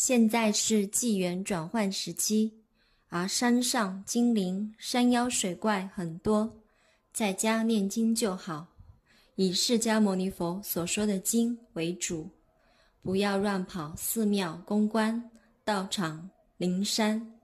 现在是纪元转换时期，而山上精灵、山妖、水怪很多，在家念经就好，以释迦牟尼佛所说的经为主，不要乱跑寺庙、公关、道场、灵山。